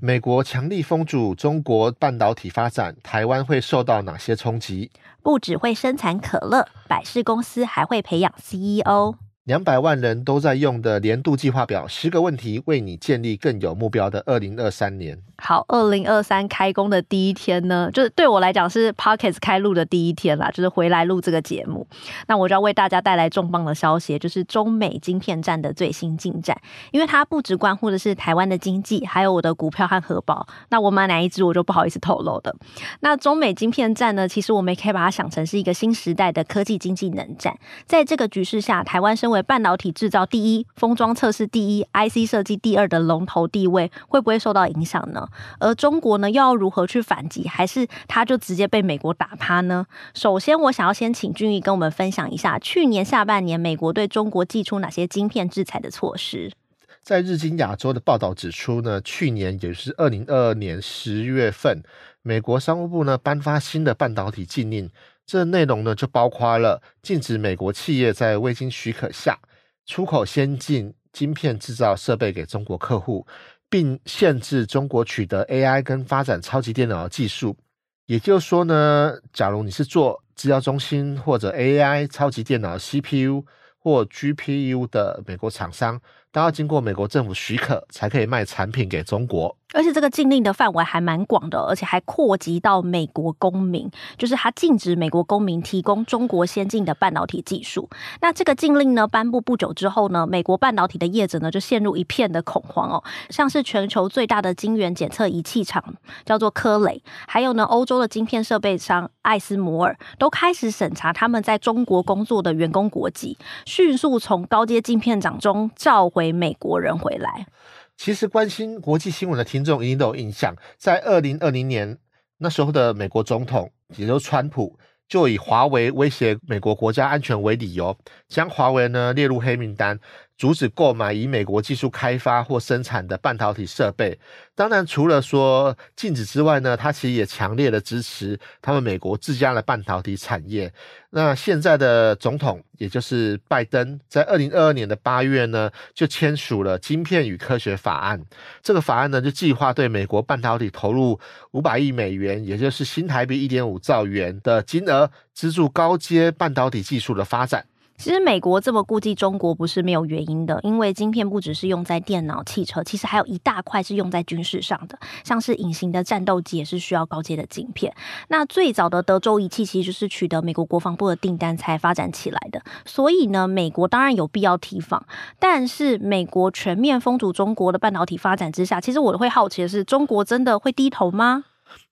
美国强力封阻中国半导体发展，台湾会受到哪些冲击？不只会生产可乐，百事公司还会培养 CEO。两百万人都在用的年度计划表，十个问题为你建立更有目标的二零二三年。好，二零二三开工的第一天呢，就是对我来讲是 Podcast 开录的第一天啦，就是回来录这个节目。那我就要为大家带来重磅的消息，就是中美晶片战的最新进展。因为它不只关乎的是台湾的经济，还有我的股票和荷包。那我买哪一支，我就不好意思透露的。那中美晶片战呢，其实我们也可以把它想成是一个新时代的科技经济冷战。在这个局势下，台湾身为为半导体制造第一、封装测试第一、IC 设计第二的龙头地位，会不会受到影响呢？而中国呢，又要如何去反击？还是他就直接被美国打趴呢？首先，我想要先请俊逸跟我们分享一下，去年下半年美国对中国祭出哪些晶片制裁的措施？在日经亚洲的报道指出呢，去年也就是二零二二年十月份，美国商务部呢颁发新的半导体禁令，这内容呢就包括了禁止美国企业在未经许可下出口先进晶片制造设备给中国客户。并限制中国取得 AI 跟发展超级电脑的技术，也就是说呢，假如你是做资料中心或者 AI 超级电脑 CPU 或 GPU 的美国厂商，都要经过美国政府许可才可以卖产品给中国。而且这个禁令的范围还蛮广的，而且还扩及到美国公民，就是它禁止美国公民提供中国先进的半导体技术。那这个禁令呢，颁布不久之后呢，美国半导体的业者呢就陷入一片的恐慌哦。像是全球最大的晶圆检测仪器厂叫做科磊，还有呢欧洲的晶片设备商艾斯摩尔，都开始审查他们在中国工作的员工国籍，迅速从高阶晶片厂中召回美国人回来。其实关心国际新闻的听众一定都有印象，在二零二零年那时候的美国总统，也就是川普，就以华为威胁美国国家安全为理由，将华为呢列入黑名单。阻止购买以美国技术开发或生产的半导体设备。当然，除了说禁止之外呢，他其实也强烈的支持他们美国自家的半导体产业。那现在的总统，也就是拜登，在二零二二年的八月呢，就签署了《晶片与科学法案》。这个法案呢，就计划对美国半导体投入五百亿美元，也就是新台币一点五兆元的金额，资助高阶半导体技术的发展。其实美国这么顾忌中国不是没有原因的，因为晶片不只是用在电脑、汽车，其实还有一大块是用在军事上的，像是隐形的战斗机也是需要高阶的晶片。那最早的德州仪器其实就是取得美国国防部的订单才发展起来的，所以呢，美国当然有必要提防。但是美国全面封堵中国的半导体发展之下，其实我会好奇的是，中国真的会低头吗？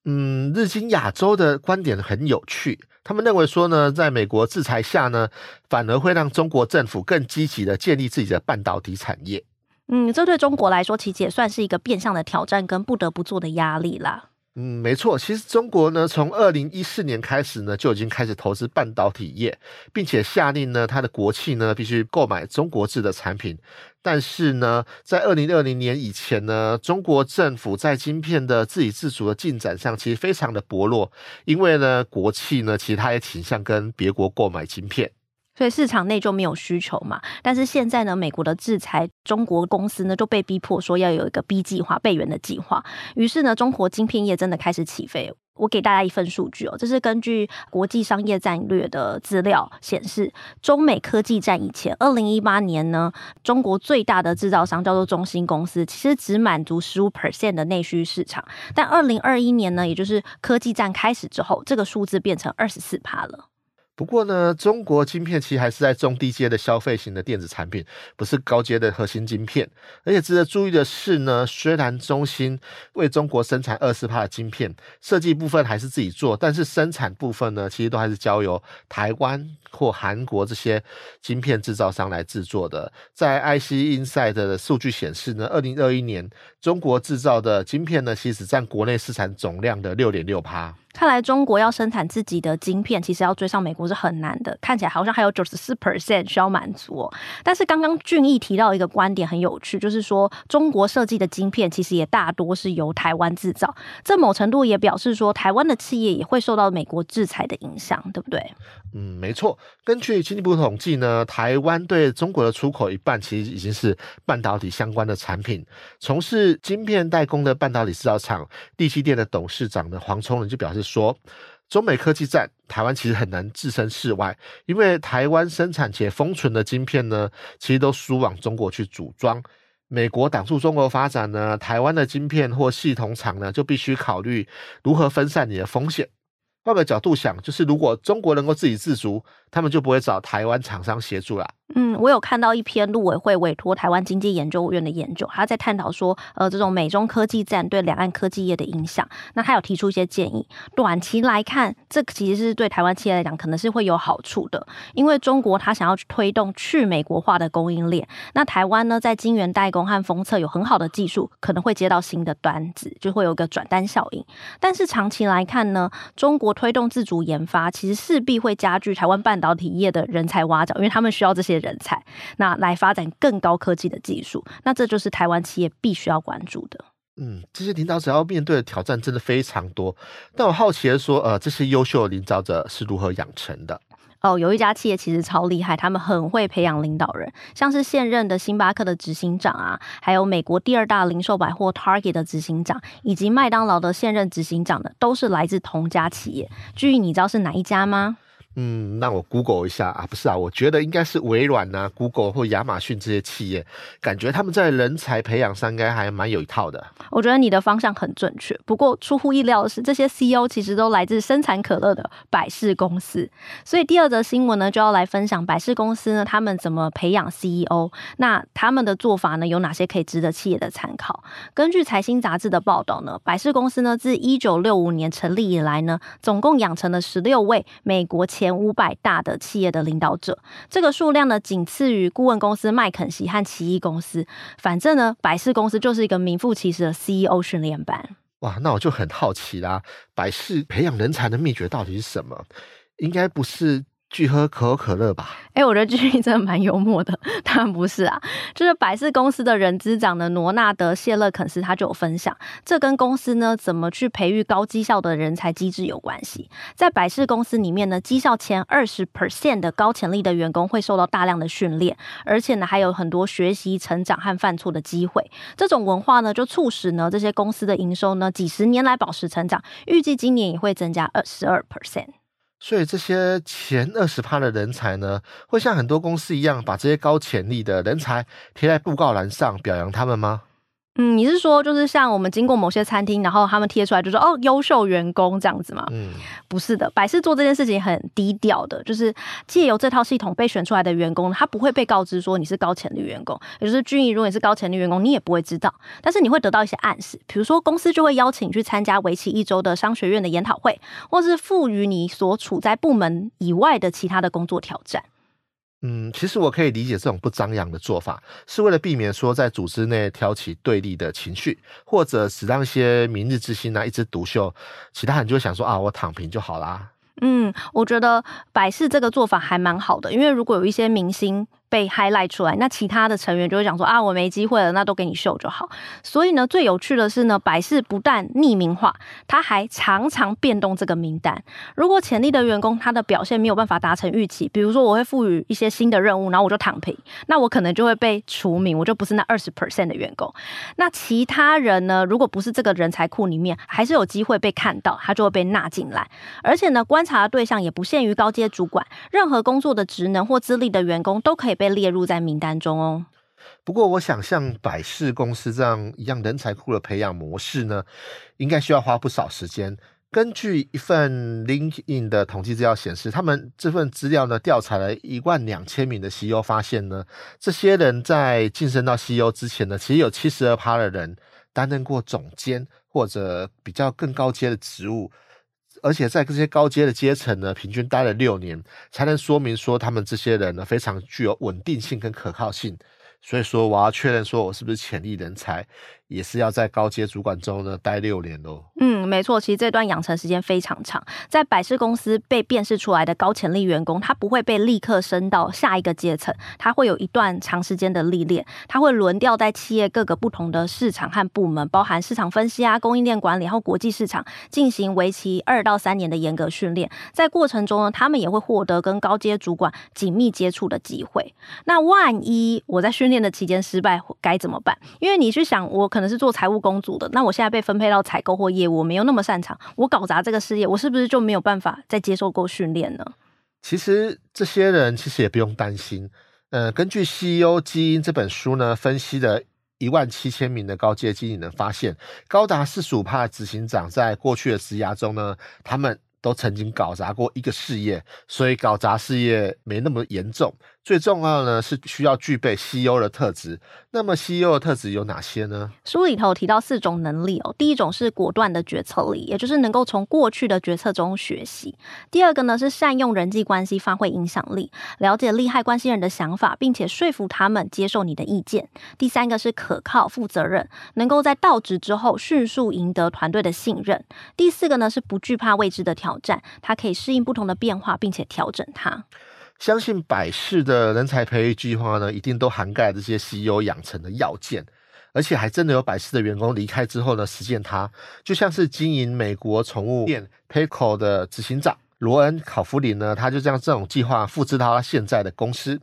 嗯，日经亚洲的观点很有趣。他们认为说呢，在美国制裁下呢，反而会让中国政府更积极的建立自己的半导体产业。嗯，这对中国来说，其实也算是一个变相的挑战跟不得不做的压力啦。嗯，没错，其实中国呢，从二零一四年开始呢，就已经开始投资半导体业，并且下令呢，它的国企呢必须购买中国制的产品。但是呢，在二零二零年以前呢，中国政府在晶片的自给自足的进展上，其实非常的薄弱，因为呢，国企呢，其实它也倾向跟别国购买晶片。所以市场内就没有需求嘛，但是现在呢，美国的制裁中国公司呢，就被逼迫说要有一个 B 计划、备援的计划。于是呢，中国晶片业真的开始起飞。我给大家一份数据哦，这是根据国际商业战略的资料显示，中美科技战以前，二零一八年呢，中国最大的制造商叫做中芯公司，其实只满足十五 percent 的内需市场。但二零二一年呢，也就是科技战开始之后，这个数字变成二十四趴了。不过呢，中国晶片其实还是在中低阶的消费型的电子产品，不是高阶的核心晶片。而且值得注意的是呢，虽然中芯为中国生产二十帕的晶片，设计部分还是自己做，但是生产部分呢，其实都还是交由台湾或韩国这些晶片制造商来制作的。在 IC Inside 的数据显示呢，二零二一年中国制造的晶片呢，其实占国内市场总量的六点六趴。看来中国要生产自己的晶片，其实要追上美国是很难的。看起来好像还有九十四 percent 需要满足哦。但是刚刚俊毅提到一个观点很有趣，就是说中国设计的晶片其实也大多是由台湾制造。这某程度也表示说，台湾的企业也会受到美国制裁的影响，对不对？嗯，没错。根据经济部统计呢，台湾对中国的出口一半其实已经是半导体相关的产品。从事晶片代工的半导体制造厂力积电的董事长呢黄崇仁就表示说，中美科技战，台湾其实很难置身事外，因为台湾生产且封存的晶片呢，其实都输往中国去组装。美国挡住中国发展呢，台湾的晶片或系统厂呢，就必须考虑如何分散你的风险。换个角度想，就是如果中国能够自给自足，他们就不会找台湾厂商协助啦。嗯，我有看到一篇陆委会委托台湾经济研究院的研究，他在探讨说，呃，这种美中科技战对两岸科技业的影响。那他有提出一些建议，短期来看，这其实是对台湾企业来讲可能是会有好处的，因为中国他想要去推动去美国化的供应链，那台湾呢在晶圆代工和封测有很好的技术，可能会接到新的单子，就会有个转单效应。但是长期来看呢，中国推动自主研发，其实势必会加剧台湾半导体业的人才挖角，因为他们需要这些。人才，那来发展更高科技的技术，那这就是台湾企业必须要关注的。嗯，这些领导者要面对的挑战真的非常多。但我好奇的说，呃，这些优秀的领导者是如何养成的？哦，有一家企业其实超厉害，他们很会培养领导人，像是现任的星巴克的执行长啊，还有美国第二大零售百货 Target 的执行长，以及麦当劳的现任执行长的，都是来自同家企业。至于你知道是哪一家吗？嗯，那我 Google 一下啊，不是啊，我觉得应该是微软呐、啊、Google 或亚马逊这些企业，感觉他们在人才培养上应该还蛮有一套的。我觉得你的方向很准确，不过出乎意料的是，这些 CEO 其实都来自生产可乐的百事公司。所以第二则新闻呢，就要来分享百事公司呢，他们怎么培养 CEO，那他们的做法呢，有哪些可以值得企业的参考？根据财新杂志的报道呢，百事公司呢，自一九六五年成立以来呢，总共养成了十六位美国前前五百大的企业的领导者，这个数量呢，仅次于顾问公司麦肯锡和奇异公司。反正呢，百事公司就是一个名副其实的 CEO 训练班。哇，那我就很好奇啦，百事培养人才的秘诀到底是什么？应该不是。去喝可口可乐吧。哎、我觉得剧真的蛮幽默的。当然不是啊，就是百事公司的人资长的罗纳德谢勒肯斯他就有分享，这跟公司呢怎么去培育高绩效的人才机制有关系。在百事公司里面呢，绩效前二十 percent 的高潜力的员工会受到大量的训练，而且呢还有很多学习、成长和犯错的机会。这种文化呢，就促使呢这些公司的营收呢几十年来保持成长，预计今年也会增加二十二 percent。所以这些前二十趴的人才呢，会像很多公司一样，把这些高潜力的人才贴在布告栏上表扬他们吗？嗯，你是说就是像我们经过某些餐厅，然后他们贴出来就说哦，优秀员工这样子吗？嗯，不是的，百事做这件事情很低调的，就是借由这套系统被选出来的员工，他不会被告知说你是高潜力员工，也就是俊毅，如果你是高潜力员工，你也不会知道，但是你会得到一些暗示，比如说公司就会邀请你去参加为期一周的商学院的研讨会，或是赋予你所处在部门以外的其他的工作挑战。嗯，其实我可以理解这种不张扬的做法，是为了避免说在组织内挑起对立的情绪，或者只让一些明日之星呢一枝独秀，其他人就会想说啊，我躺平就好啦。嗯，我觉得百事这个做法还蛮好的，因为如果有一些明星。被 highlight 出来，那其他的成员就会讲说啊，我没机会了，那都给你秀就好。所以呢，最有趣的是呢，百事不但匿名化，他还常常变动这个名单。如果潜力的员工他的表现没有办法达成预期，比如说我会赋予一些新的任务，然后我就躺平，那我可能就会被除名，我就不是那二十 percent 的员工。那其他人呢，如果不是这个人才库里面，还是有机会被看到，他就会被纳进来。而且呢，观察的对象也不限于高阶主管，任何工作的职能或资历的员工都可以被列入在名单中哦。不过，我想像百事公司这样一样人才库的培养模式呢，应该需要花不少时间。根据一份 LinkedIn 的统计资料显示，他们这份资料呢，调查了一万两千名的 CEO，发现呢，这些人在晋升到 CEO 之前呢，其实有七十二趴的人担任过总监或者比较更高阶的职务。而且在这些高阶的阶层呢，平均待了六年，才能说明说他们这些人呢，非常具有稳定性跟可靠性。所以说，我要确认说我是不是潜力人才，也是要在高阶主管中呢待六年喽。嗯，没错，其实这段养成时间非常长。在百事公司被辨识出来的高潜力员工，他不会被立刻升到下一个阶层，他会有一段长时间的历练，他会轮调在企业各个不同的市场和部门，包含市场分析啊、供应链管理，然后国际市场，进行为期二到三年的严格训练。在过程中呢，他们也会获得跟高阶主管紧密接触的机会。那万一我在训练的期间失败，该怎么办？因为你去想，我可能可能是做财务工组的，那我现在被分配到采购或业务，我没有那么擅长，我搞砸这个事业，我是不是就没有办法再接受过训练呢？其实这些人其实也不用担心。呃，根据《CEO 基因》这本书呢，分析的一万七千名的高阶经理人发现，高达四十五趴的执行长在过去的职涯中呢，他们都曾经搞砸过一个事业，所以搞砸事业没那么严重。最重要的呢是需要具备 CEO 的特质。那么 CEO 的特质有哪些呢？书里头提到四种能力哦。第一种是果断的决策力，也就是能够从过去的决策中学习。第二个呢是善用人际关系，发挥影响力，了解利害关系人的想法，并且说服他们接受你的意见。第三个是可靠、负责任，能够在到职之后迅速赢得团队的信任。第四个呢是不惧怕未知的挑战，他可以适应不同的变化，并且调整它。相信百事的人才培育计划呢，一定都涵盖这些 CEO 养成的要件，而且还真的有百事的员工离开之后呢，实践它。就像是经营美国宠物店 p e c o 的执行长罗恩考夫林呢，他就将这种计划复制到他现在的公司。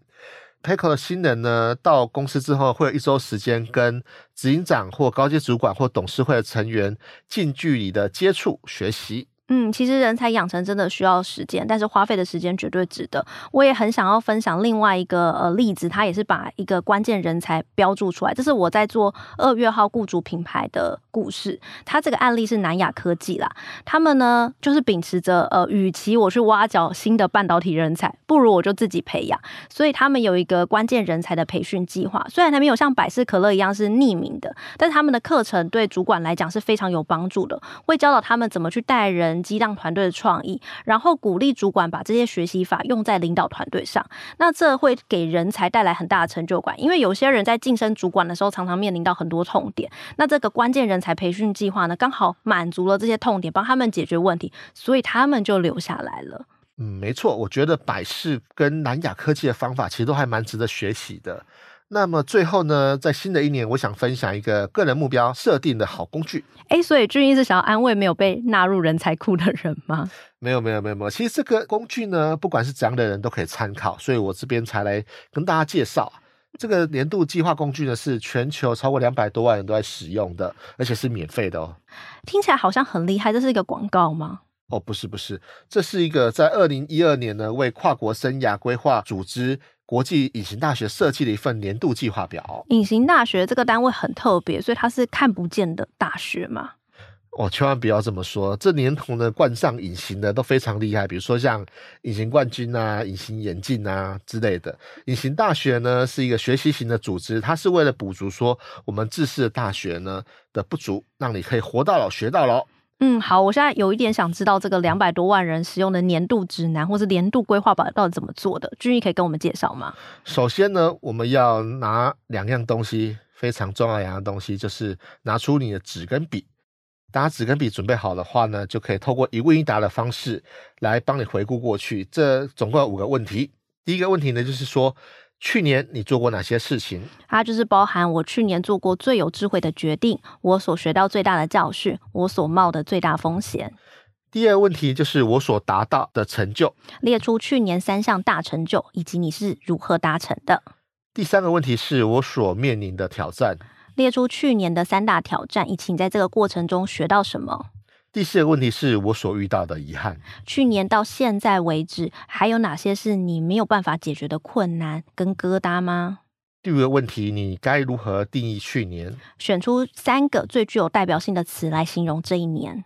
p e c o 的新人呢，到公司之后会有一周时间跟执行长或高阶主管或董事会的成员近距离的接触学习。嗯，其实人才养成真的需要时间，但是花费的时间绝对值得。我也很想要分享另外一个呃例子，他也是把一个关键人才标注出来。这是我在做二月号雇主品牌的故事。他这个案例是南亚科技啦，他们呢就是秉持着呃，与其我去挖角新的半导体人才，不如我就自己培养。所以他们有一个关键人才的培训计划，虽然他没有像百事可乐一样是匿名的，但是他们的课程对主管来讲是非常有帮助的，会教导他们怎么去带人。激荡团队的创意，然后鼓励主管把这些学习法用在领导团队上，那这会给人才带来很大的成就感。因为有些人在晋升主管的时候，常常面临到很多痛点。那这个关键人才培训计划呢，刚好满足了这些痛点，帮他们解决问题，所以他们就留下来了。嗯，没错，我觉得百事跟南亚科技的方法其实都还蛮值得学习的。那么最后呢，在新的一年，我想分享一个个人目标设定的好工具。诶，所以俊一是想要安慰没有被纳入人才库的人吗？没有，没有，没有，没有。其实这个工具呢，不管是怎样的人都可以参考，所以我这边才来跟大家介绍这个年度计划工具呢，是全球超过两百多万人都在使用的，而且是免费的哦。听起来好像很厉害，这是一个广告吗？哦，不是，不是，这是一个在二零一二年呢，为跨国生涯规划组织。国际隐形大学设计了一份年度计划表。隐形大学这个单位很特别，所以它是看不见的大学嘛？哦，千万不要这么说。这年头呢，冠上隐形的都非常厉害，比如说像隐形冠军啊、隐形眼镜啊之类的。隐形大学呢是一个学习型的组织，它是为了补足说我们自式的大学呢的不足，让你可以活到老学到老。嗯，好，我现在有一点想知道这个两百多万人使用的年度指南或是年度规划表到底怎么做的？君毅可以跟我们介绍吗？首先呢，我们要拿两样东西，非常重要两样东西，就是拿出你的纸跟笔。大家纸跟笔准备好的话呢，就可以透过一问一答的方式来帮你回顾过去。这总共有五个问题。第一个问题呢，就是说。去年你做过哪些事情？它就是包含我去年做过最有智慧的决定，我所学到最大的教训，我所冒的最大风险。第二个问题就是我所达到的成就，列出去年三项大成就，以及你是如何达成的。第三个问题是我所面临的挑战，列出去年的三大挑战，以及你在这个过程中学到什么。第四个问题是我所遇到的遗憾。去年到现在为止，还有哪些是你没有办法解决的困难跟疙瘩吗？第五个问题，你该如何定义去年？选出三个最具有代表性的词来形容这一年。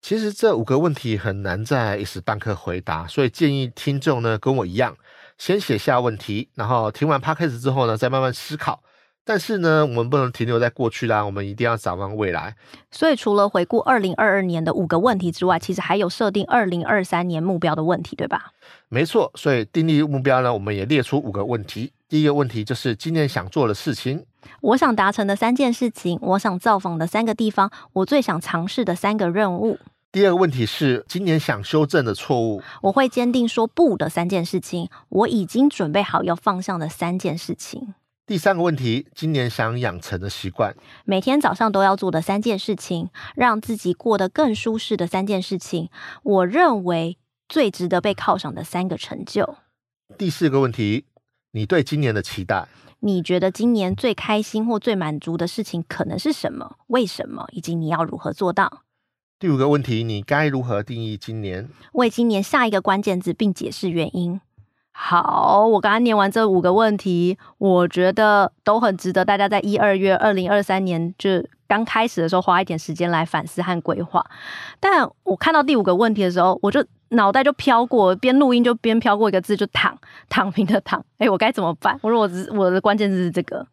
其实这五个问题很难在一时半刻回答，所以建议听众呢跟我一样，先写下问题，然后听完 Podcast 之后呢，再慢慢思考。但是呢，我们不能停留在过去啦，我们一定要展望未来。所以，除了回顾二零二二年的五个问题之外，其实还有设定二零二三年目标的问题，对吧？没错，所以订立目标呢，我们也列出五个问题。第一个问题就是今年想做的事情。我想达成的三件事情，我想造访的三个地方，我最想尝试的三个任务。第二个问题是今年想修正的错误。我会坚定说不的三件事情，我已经准备好要放下的三件事情。第三个问题，今年想养成的习惯。每天早上都要做的三件事情，让自己过得更舒适的三件事情。我认为最值得被犒赏的三个成就。第四个问题，你对今年的期待。你觉得今年最开心或最满足的事情可能是什么？为什么？以及你要如何做到？第五个问题，你该如何定义今年？为今年下一个关键字，并解释原因。好，我刚刚念完这五个问题，我觉得都很值得大家在一二月二零二三年就刚开始的时候花一点时间来反思和规划。但我看到第五个问题的时候，我就脑袋就飘过，边录音就边飘过一个字，就躺躺平的躺。哎，我该怎么办？我说我只我的关键字是这个。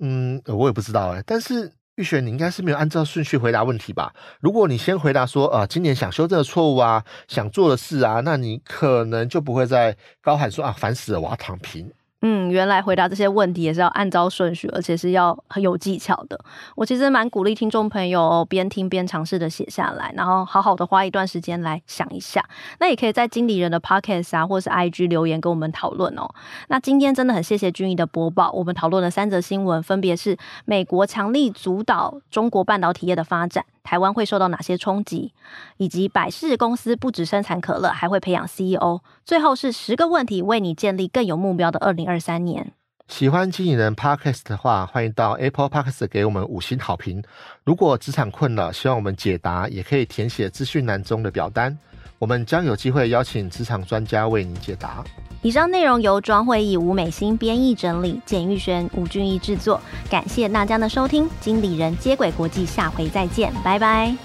嗯，我也不知道哎，但是。玉璇，你应该是没有按照顺序回答问题吧？如果你先回答说，呃，今年想修正的错误啊，想做的事啊，那你可能就不会再高喊说啊，烦死了，我要躺平。嗯，原来回答这些问题也是要按照顺序，而且是要很有技巧的。我其实蛮鼓励听众朋友边听边尝试的写下来，然后好好的花一段时间来想一下。那也可以在经理人的 Podcast 啊，或是 IG 留言跟我们讨论哦。那今天真的很谢谢君怡的播报，我们讨论的三则新闻分别是美国强力主导中国半导体业的发展。台湾会受到哪些冲击？以及百事公司不只生产可乐，还会培养 CEO。最后是十个问题，为你建立更有目标的二零二三年。喜欢经营人 parkas 的话，欢迎到 Apple parkas 给我们五星好评。如果职场困了，希望我们解答，也可以填写资讯栏中的表单。我们将有机会邀请职场专家为您解答。以上内容由庄会议吴美心编译整理，简玉璇、吴俊义制作。感谢大家的收听，经理人接轨国际，下回再见，拜拜，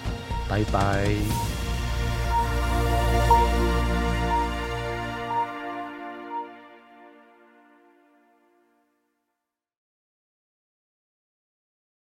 拜拜。